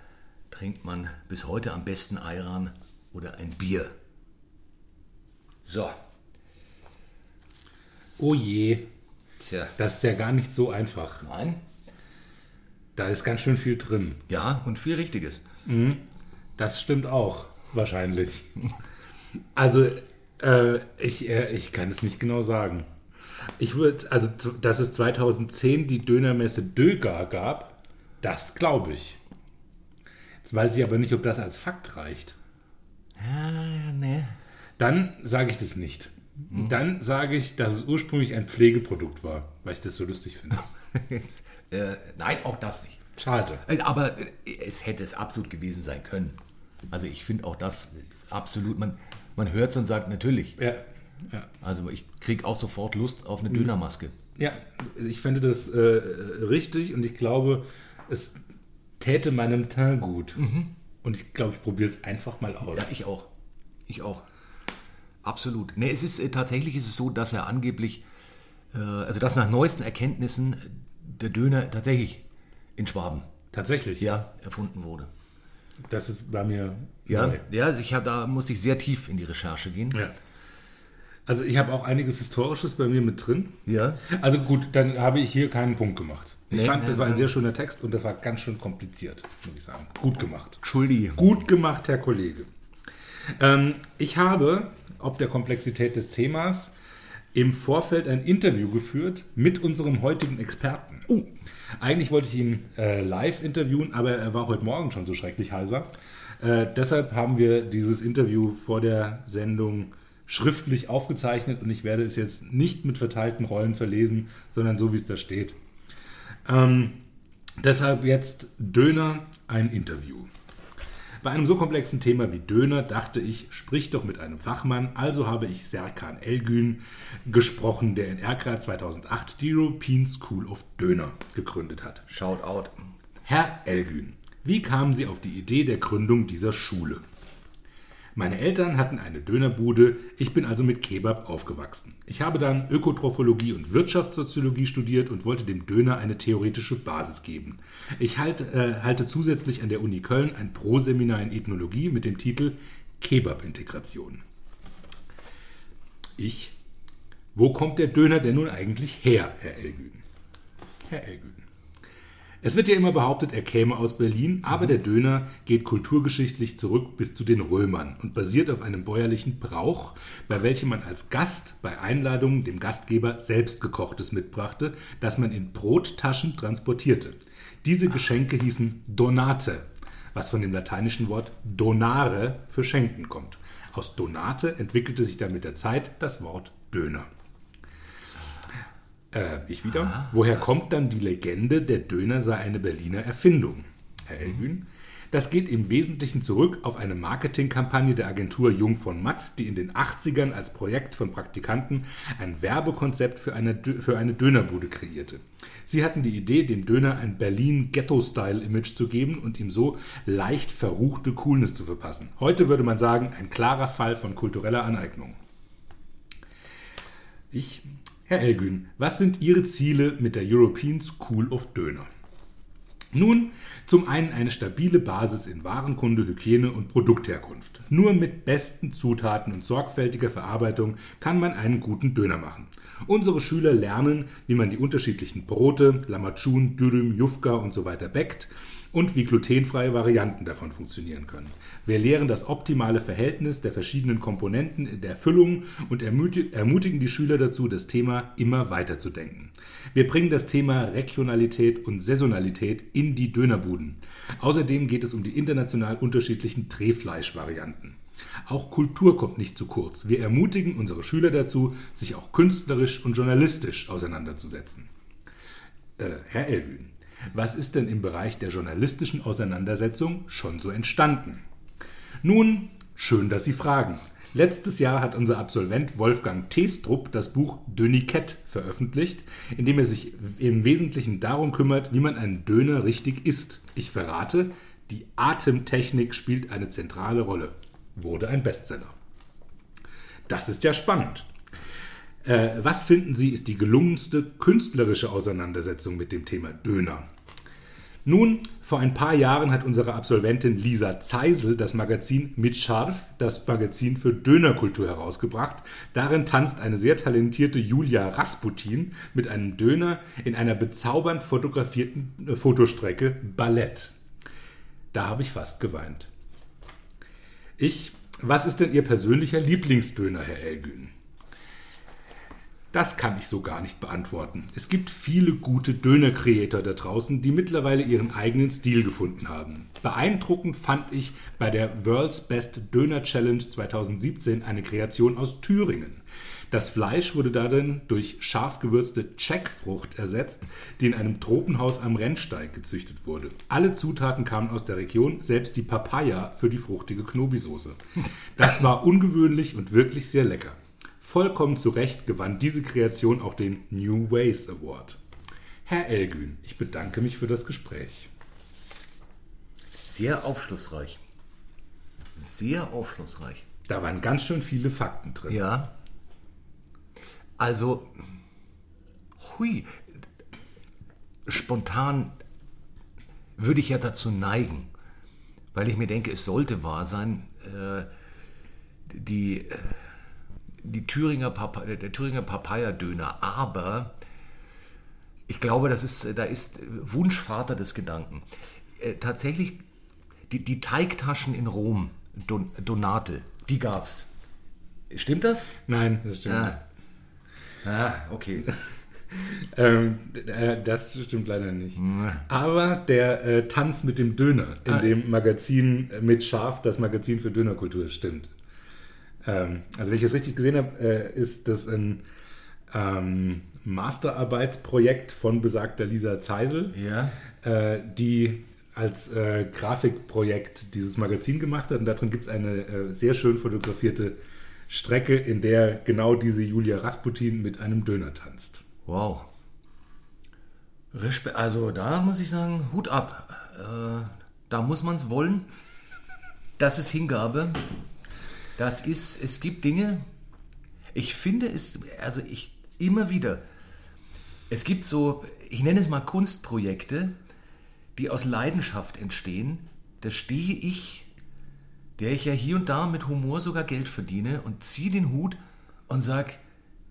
trinkt man bis heute am besten Ayran oder ein Bier. So. Oh je. Tja. Das ist ja gar nicht so einfach. Nein. Da ist ganz schön viel drin. Ja, und viel Richtiges. Mhm. Das stimmt auch, wahrscheinlich. Also, äh, ich, äh, ich kann es nicht genau sagen. Ich würde, also, dass es 2010 die Dönermesse Döger gab, das glaube ich. Jetzt weiß ich aber nicht, ob das als Fakt reicht. Ja, nee. Dann sage ich das nicht. Hm. Dann sage ich, dass es ursprünglich ein Pflegeprodukt war, weil ich das so lustig finde. äh, nein, auch das nicht. Schade. Äh, aber es hätte es absolut gewesen sein können. Also ich finde auch das absolut, man, man hört es und sagt natürlich. Ja, ja. Also ich kriege auch sofort Lust auf eine Dönermaske. Ja, ich finde das äh, richtig und ich glaube, es täte meinem Teint gut. Mhm. Und ich glaube, ich probiere es einfach mal aus. Ja, ich auch. Ich auch. Absolut. Nee, es ist äh, tatsächlich ist es so, dass er angeblich, äh, also dass nach neuesten Erkenntnissen der Döner tatsächlich in Schwaben. Tatsächlich? Ja, erfunden wurde. Das ist bei mir. Ja, neu. ja also ich hab, da musste ich sehr tief in die Recherche gehen. Ja. Also ich habe auch einiges Historisches bei mir mit drin. Ja. Also gut, dann habe ich hier keinen Punkt gemacht. Ich nee, fand, das war ein sehr schöner Text und das war ganz schön kompliziert, muss ich sagen. Gut gemacht. Entschuldigung. Gut gemacht, Herr Kollege. Ähm, ich habe ob der Komplexität des Themas im Vorfeld ein Interview geführt mit unserem heutigen Experten. Oh. Eigentlich wollte ich ihn äh, live interviewen, aber er war heute Morgen schon so schrecklich heiser. Äh, deshalb haben wir dieses Interview vor der Sendung schriftlich aufgezeichnet und ich werde es jetzt nicht mit verteilten Rollen verlesen, sondern so wie es da steht. Ähm, deshalb jetzt Döner, ein Interview. Bei einem so komplexen Thema wie Döner dachte ich, sprich doch mit einem Fachmann. Also habe ich Serkan Elgün gesprochen, der in Erkra 2008 die European School of Döner gegründet hat. Shout out. Herr Elgün, wie kamen Sie auf die Idee der Gründung dieser Schule? Meine Eltern hatten eine Dönerbude, ich bin also mit Kebab aufgewachsen. Ich habe dann Ökotrophologie und Wirtschaftssoziologie studiert und wollte dem Döner eine theoretische Basis geben. Ich halte, äh, halte zusätzlich an der Uni Köln ein Proseminar in Ethnologie mit dem Titel Kebab-Integration. Ich, wo kommt der Döner denn nun eigentlich her, Herr Elgün? Herr Elgün. Es wird ja immer behauptet, er käme aus Berlin, aber der Döner geht kulturgeschichtlich zurück bis zu den Römern und basiert auf einem bäuerlichen Brauch, bei welchem man als Gast bei Einladungen dem Gastgeber selbst gekochtes mitbrachte, das man in Brottaschen transportierte. Diese Geschenke hießen Donate, was von dem lateinischen Wort donare für schenken kommt. Aus Donate entwickelte sich dann mit der Zeit das Wort Döner. Äh, ich wieder. Aha. Woher kommt dann die Legende, der Döner sei eine Berliner Erfindung? Herr Elgün? Das geht im Wesentlichen zurück auf eine Marketingkampagne der Agentur Jung von Matt, die in den 80ern als Projekt von Praktikanten ein Werbekonzept für eine, für eine Dönerbude kreierte. Sie hatten die Idee, dem Döner ein Berlin-Ghetto-Style-Image zu geben und ihm so leicht verruchte Coolness zu verpassen. Heute würde man sagen, ein klarer Fall von kultureller Aneignung. Ich, Herr Elgün, was sind Ihre Ziele mit der European School of Döner? Nun, zum einen eine stabile Basis in Warenkunde, Hygiene und Produktherkunft. Nur mit besten Zutaten und sorgfältiger Verarbeitung kann man einen guten Döner machen. Unsere Schüler lernen, wie man die unterschiedlichen Brote, Lamachun, Dürüm, Jufka und so weiter bäckt und wie glutenfreie Varianten davon funktionieren können. Wir lehren das optimale Verhältnis der verschiedenen Komponenten der Füllung und ermuti- ermutigen die Schüler dazu, das Thema immer weiter zu denken. Wir bringen das Thema Regionalität und Saisonalität in die Dönerbuden. Außerdem geht es um die international unterschiedlichen Drehfleischvarianten. Auch Kultur kommt nicht zu kurz. Wir ermutigen unsere Schüler dazu, sich auch künstlerisch und journalistisch auseinanderzusetzen. Äh, Herr Elwün, was ist denn im Bereich der journalistischen Auseinandersetzung schon so entstanden? Nun, schön, dass Sie fragen. Letztes Jahr hat unser Absolvent Wolfgang Teestrup das Buch Dönikett veröffentlicht, in dem er sich im Wesentlichen darum kümmert, wie man einen Döner richtig isst. Ich verrate, die Atemtechnik spielt eine zentrale Rolle. Wurde ein Bestseller. Das ist ja spannend. Äh, was finden Sie ist die gelungenste künstlerische Auseinandersetzung mit dem Thema Döner? Nun, vor ein paar Jahren hat unsere Absolventin Lisa Zeisel das Magazin Mit Scharf, das Magazin für Dönerkultur, herausgebracht. Darin tanzt eine sehr talentierte Julia Rasputin mit einem Döner in einer bezaubernd fotografierten äh, Fotostrecke Ballett. Da habe ich fast geweint. Ich, was ist denn Ihr persönlicher Lieblingsdöner, Herr Elgün? Das kann ich so gar nicht beantworten. Es gibt viele gute Döner-Creator da draußen, die mittlerweile ihren eigenen Stil gefunden haben. Beeindruckend fand ich bei der World's Best Döner Challenge 2017 eine Kreation aus Thüringen. Das Fleisch wurde darin durch scharf gewürzte Jackfrucht ersetzt, die in einem Tropenhaus am Rennsteig gezüchtet wurde. Alle Zutaten kamen aus der Region, selbst die Papaya für die fruchtige Knobi-Soße. Das war ungewöhnlich und wirklich sehr lecker. Vollkommen zu Recht gewann diese Kreation auch den New Ways Award. Herr Elgün, ich bedanke mich für das Gespräch. Sehr aufschlussreich. Sehr aufschlussreich. Da waren ganz schön viele Fakten drin. Ja. Also, hui. Spontan würde ich ja dazu neigen, weil ich mir denke, es sollte wahr sein, äh, die, äh, die Thüringer Papa, der Thüringer Papaya-Döner, aber ich glaube, das ist, da ist Wunschvater des Gedanken. Äh, tatsächlich, die, die Teigtaschen in Rom, Don, Donate, die gab's. Stimmt das? Nein, das stimmt nicht. Ah, ah okay. Ähm, äh, das stimmt leider nicht. Aber der äh, Tanz mit dem Döner in Ah. dem Magazin äh, mit Schaf, das Magazin für Dönerkultur, stimmt. Ähm, also wenn ich es richtig gesehen habe, äh, ist das ein ähm, Masterarbeitsprojekt von besagter Lisa Zeisel, Ja. äh, die als äh, Grafikprojekt dieses Magazin gemacht hat. Und darin gibt es eine äh, sehr schön fotografierte Strecke, in der genau diese Julia Rasputin mit einem Döner tanzt. Wow. Also da muss ich sagen, Hut ab. Äh, da muss man es wollen. Das ist Hingabe. Das ist, es gibt Dinge, ich finde es, also ich immer wieder, es gibt so, ich nenne es mal Kunstprojekte, die aus Leidenschaft entstehen. Da stehe ich, der ich ja hier und da mit Humor sogar Geld verdiene und ziehe den Hut und sage,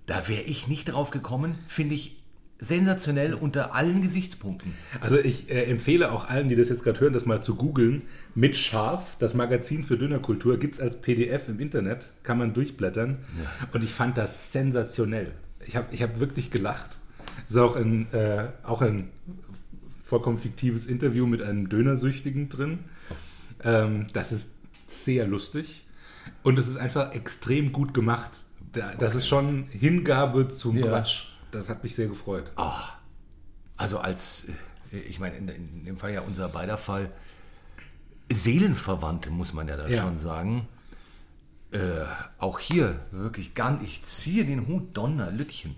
da wäre ich nicht drauf gekommen, finde ich sensationell unter allen Gesichtspunkten. Also ich äh, empfehle auch allen, die das jetzt gerade hören, das mal zu googeln. Mit Scharf, das Magazin für Dönerkultur, gibt es als PDF im Internet, kann man durchblättern. Und ich fand das sensationell. Ich habe ich hab wirklich gelacht. Es ist auch ein, äh, auch ein vollkommen fiktives Interview mit einem Dönersüchtigen drin. Ähm, das ist sehr lustig. Und es ist einfach extrem gut gemacht. Da, das ist schon Hingabe zum Ja. Quatsch. Das hat mich sehr gefreut. Ach, also als, äh, ich meine, in, in dem Fall ja unser beider Fall, Seelenverwandte, muss man ja da Ja. schon sagen. Äh, auch hier wirklich ganz, ich ziehe den Hut, Donnerlütchen.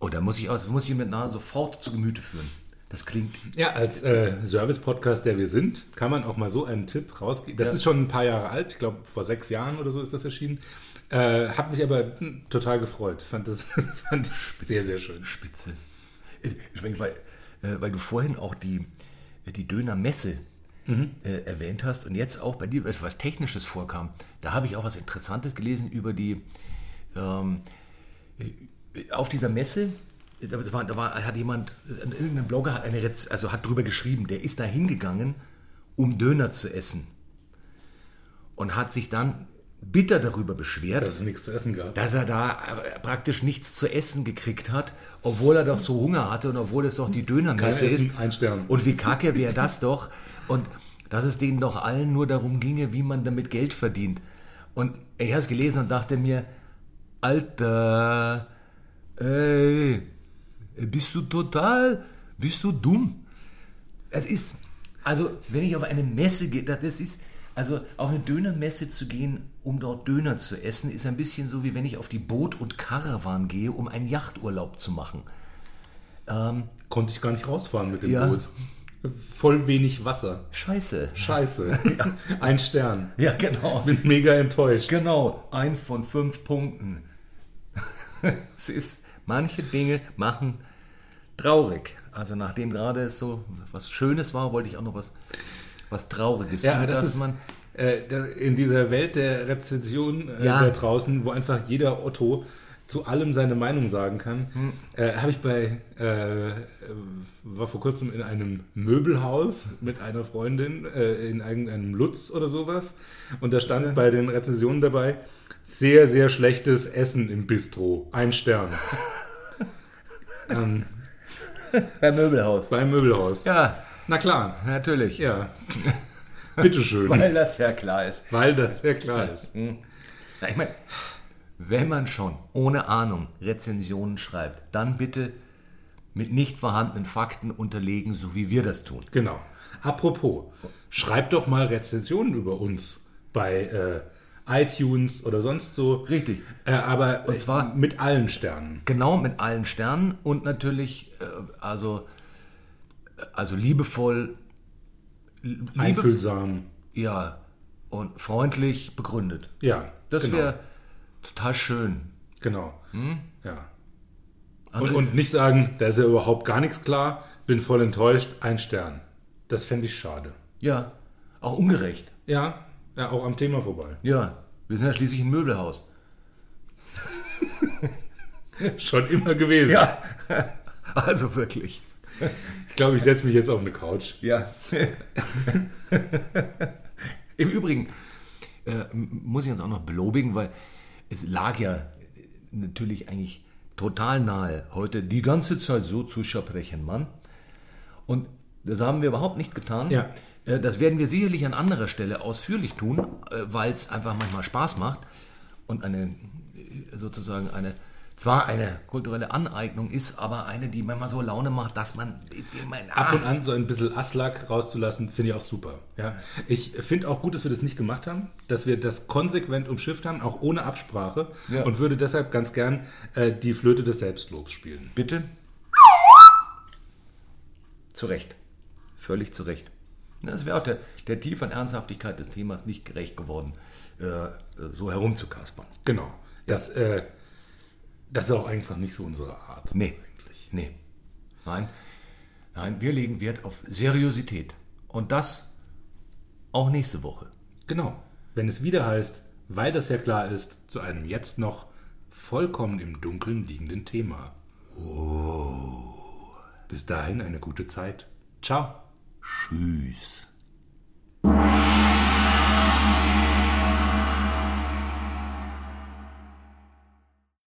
Oh, da muss ich, aus, muss ich mir nahe sofort zu Gemüte führen. Das klingt, Ja, als äh, Service-Podcast, der wir sind, kann man auch mal so einen Tipp rausgeben. Das Ja. ist schon ein paar Jahre alt, ich glaube vor sechs Jahren oder so ist das erschienen. Äh, hat mich aber total gefreut. Fand das fand ich sehr, sehr schön. spitze. Ich meine, weil, äh, weil du vorhin auch die, die Dönermesse äh, erwähnt hast und jetzt auch bei dir etwas Technisches vorkam, da habe ich auch was Interessantes gelesen über die, ähm, äh, auf dieser Messe, da war, da war, hat jemand, äh, irgendein Blogger hat eine Rez also hat drüber geschrieben, der ist da hingegangen, um Döner zu essen und hat sich dann bitter darüber beschwert, Dass es nichts zu essen gab. dass er da äh, praktisch nichts zu essen gekriegt hat, obwohl er doch so Hunger hatte und obwohl es doch die Dönermesse ist. ein Stern. Und wie kacke wäre das doch? Und dass es denen doch allen nur darum ginge, wie man damit Geld verdient. Und ich habe es gelesen und dachte mir, Alter, ey, bist du total, bist du dumm? Es ist, also wenn ich auf eine Messe gehe, das ist, also auf eine Dönermesse zu gehen, um dort Döner zu essen, ist ein bisschen so, wie wenn ich auf die Boot- und Karawan gehe, um einen Yachturlaub zu machen. Konnte ich gar nicht rausfahren mit dem Ja. Boot. Voll wenig Wasser. Scheiße. Scheiße. Ein Stern. Ja, genau. Bin mega enttäuscht. Genau, ein von fünf Punkten. es ist, manche Dinge machen traurig. Also nachdem gerade so was Schönes war, wollte ich auch noch was, was Trauriges Ja, das dass ist man das, in dieser Welt der Rezension äh, Ja. da draußen, wo einfach jeder Otto zu allem seine Meinung sagen kann, Hm. äh, habe ich bei, äh, äh, war vor kurzem in einem Möbelhaus mit einer Freundin, äh, in irgendeinem Lutz oder sowas, und da stand bei den Rezensionen dabei, sehr, sehr schlechtes Essen im Bistro, ein Stern. ähm, beim Möbelhaus. beim Möbelhaus. Ja, Na klar, natürlich. ja. Bitteschön, Weil das ja klar ist. weil das ja klar ist. Na, ich meine, wenn man schon ohne Ahnung Rezensionen schreibt, dann bitte mit nicht vorhandenen Fakten unterlegen, so wie wir das tun. Genau. Apropos, schreibt doch mal Rezensionen über uns bei äh, iTunes oder sonst so. Richtig. Äh, aber Und zwar- mit allen Sternen. Genau mit allen Sternen und natürlich, äh, also, äh, also liebevoll, liebe, Einfühlsam. ja, und freundlich begründet. Ja. Das genau. wäre total schön. Genau. Hm? Ja. Und, und nicht sagen, da ist ja überhaupt gar nichts klar, bin voll enttäuscht, ein Stern. Das fände ich schade. Ja, auch ungerecht. Ja, ja, auch am Thema vorbei. Ja, wir sind ja schließlich ein Möbelhaus. Schon immer gewesen. Ja, also wirklich. Ich glaube, ich setze mich jetzt auf eine Couch. Ja. Im Übrigen, äh, muss ich uns auch noch belobigen, weil es lag ja natürlich eigentlich total nahe, heute die ganze Zeit so zu sprechen, Mann. Und das haben wir überhaupt nicht getan. Ja. Äh, Das werden wir sicherlich an anderer Stelle ausführlich tun, weil es einfach manchmal Spaß macht und eine äh, sozusagen eine zwar eine kulturelle Aneignung ist, aber eine, die manchmal so Laune macht, dass man, man Ab ah, und an so ein bisschen Aslak rauszulassen, finde ich auch super. Ja. Ich finde auch gut, dass wir das nicht gemacht haben, dass wir das konsequent umschifft haben, auch ohne Absprache Ja. und würde deshalb ganz gern äh, die Flöte des Selbstlobs spielen. Bitte? Zu Recht. Völlig zu Recht. Das wäre auch der, der tiefen Ernsthaftigkeit des Themas nicht gerecht geworden, äh, so herumzukaspern. Genau. Das, äh, das ist auch einfach nicht so unsere Art. Nee, nee. Nein, nein, wir legen Wert auf Seriosität. Und das auch nächste Woche. Genau. Wenn es wieder heißt, weil das ja klar ist, zu einem jetzt noch vollkommen im Dunkeln liegenden Thema. Oh. Bis dahin eine gute Zeit. Ciao. Tschüss.